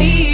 me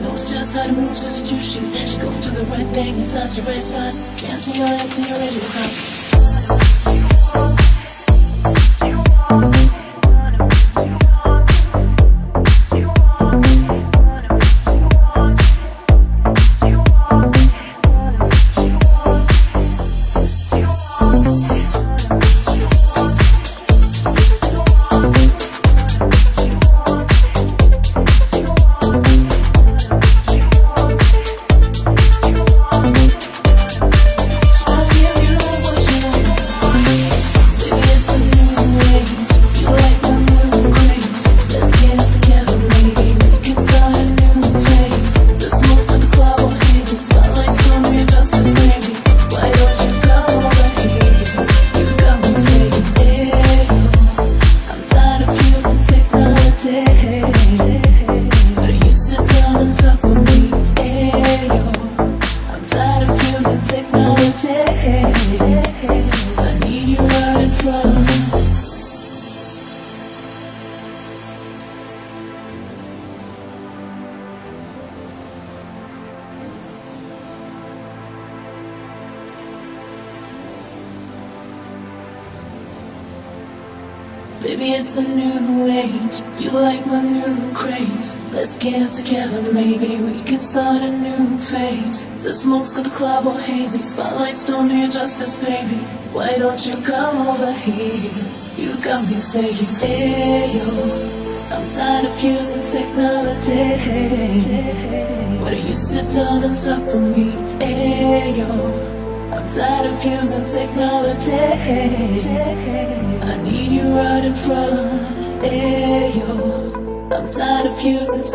knows just how to move, just to shoot. She go through the right thing and touch the red spot. Dance me all into your radio.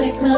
It's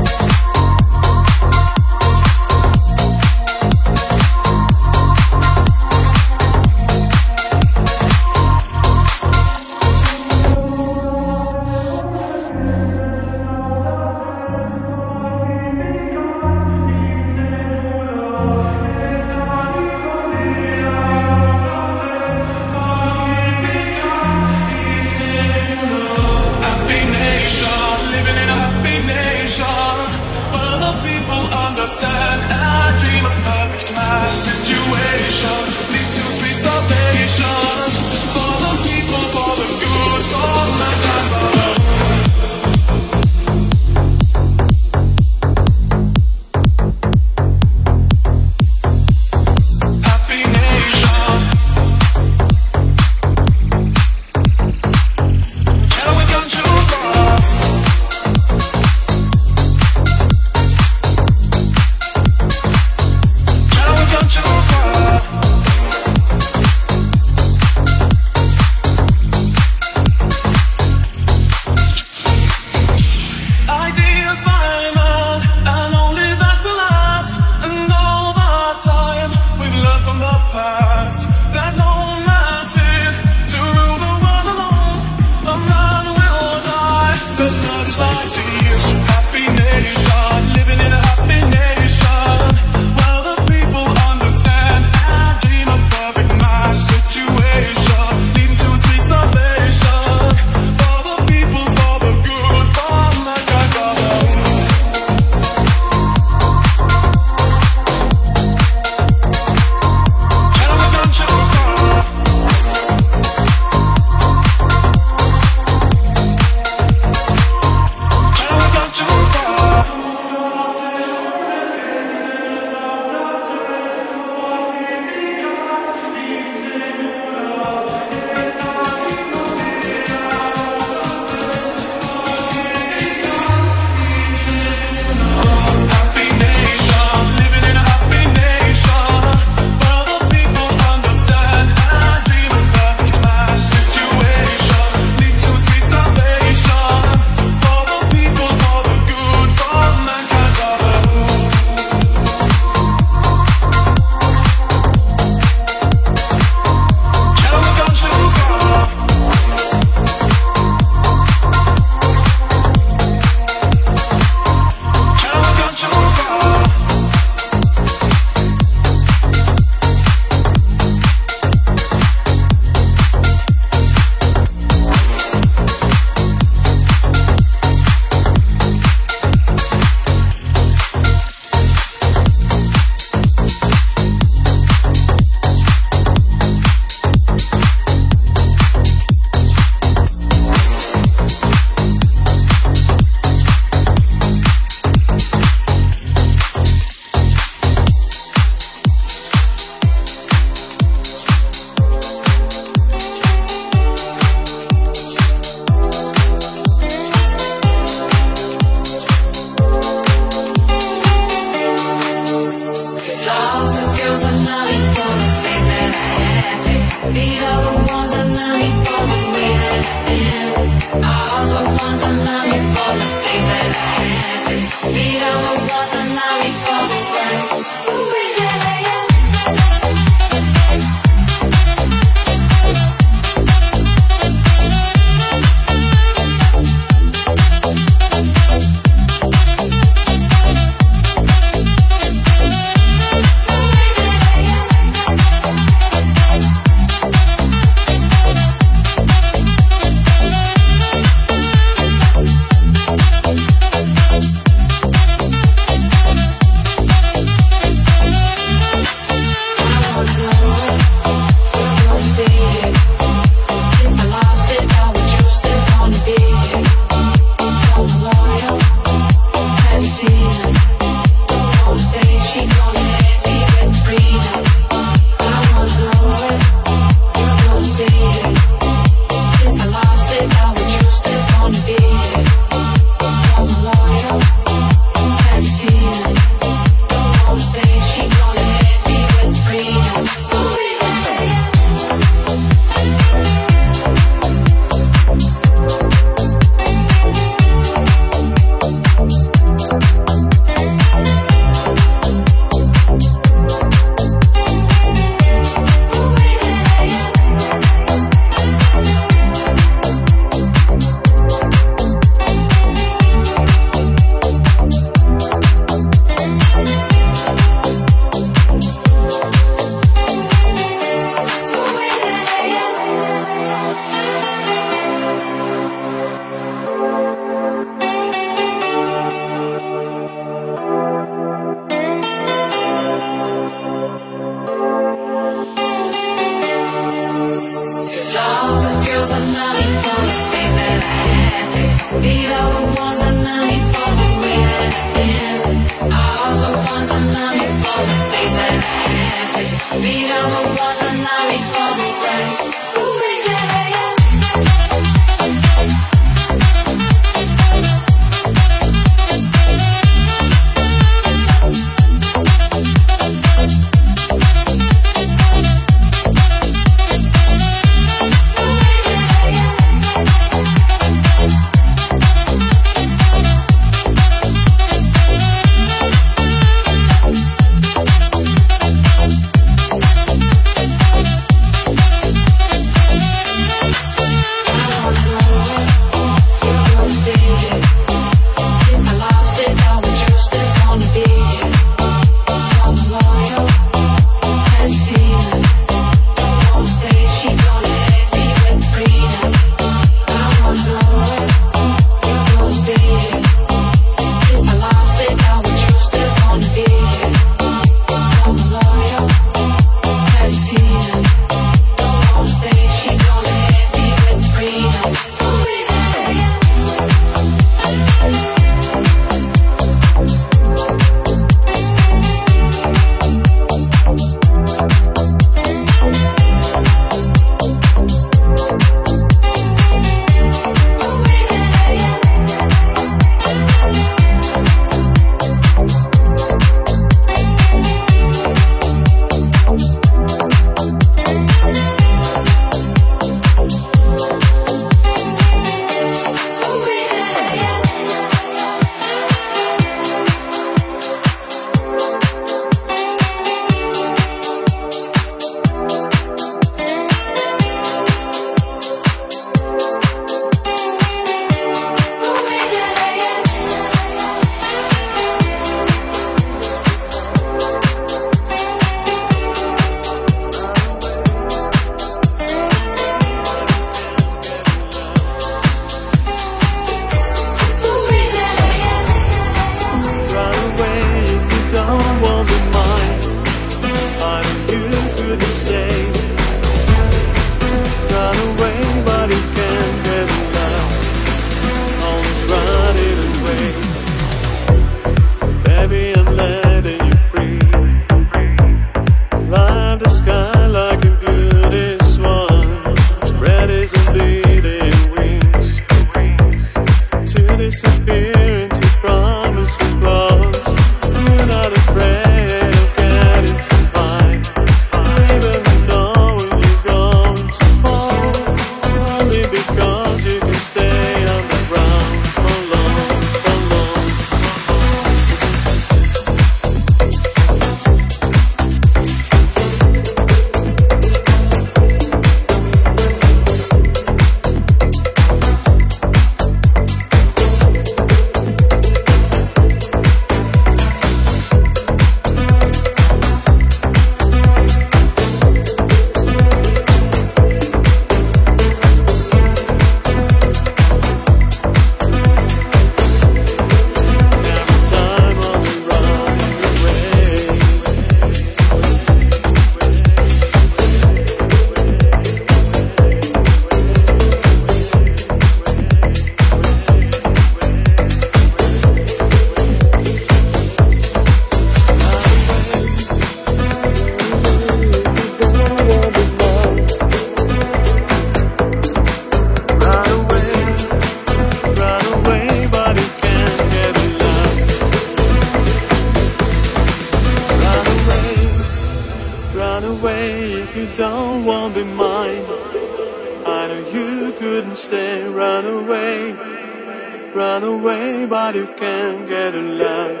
nobody can get alive.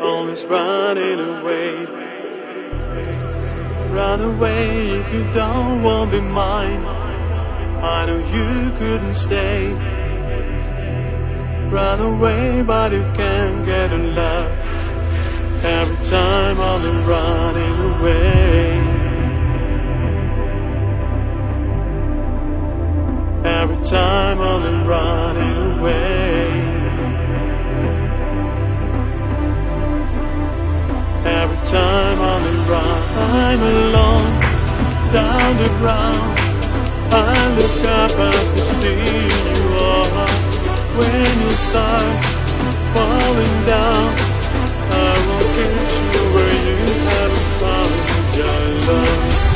Always running away. Run away if you don't want to be mine. I know you couldn't stay. Run away, but you can't get alive. Every time I'm running away. Every time I'm came along down the ground. I look up after seeing you are. When you start falling down, I will get you where you haven't found your love.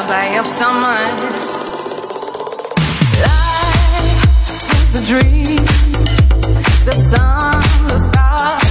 lullaby of summer. Life is a dream, the sun, the stars.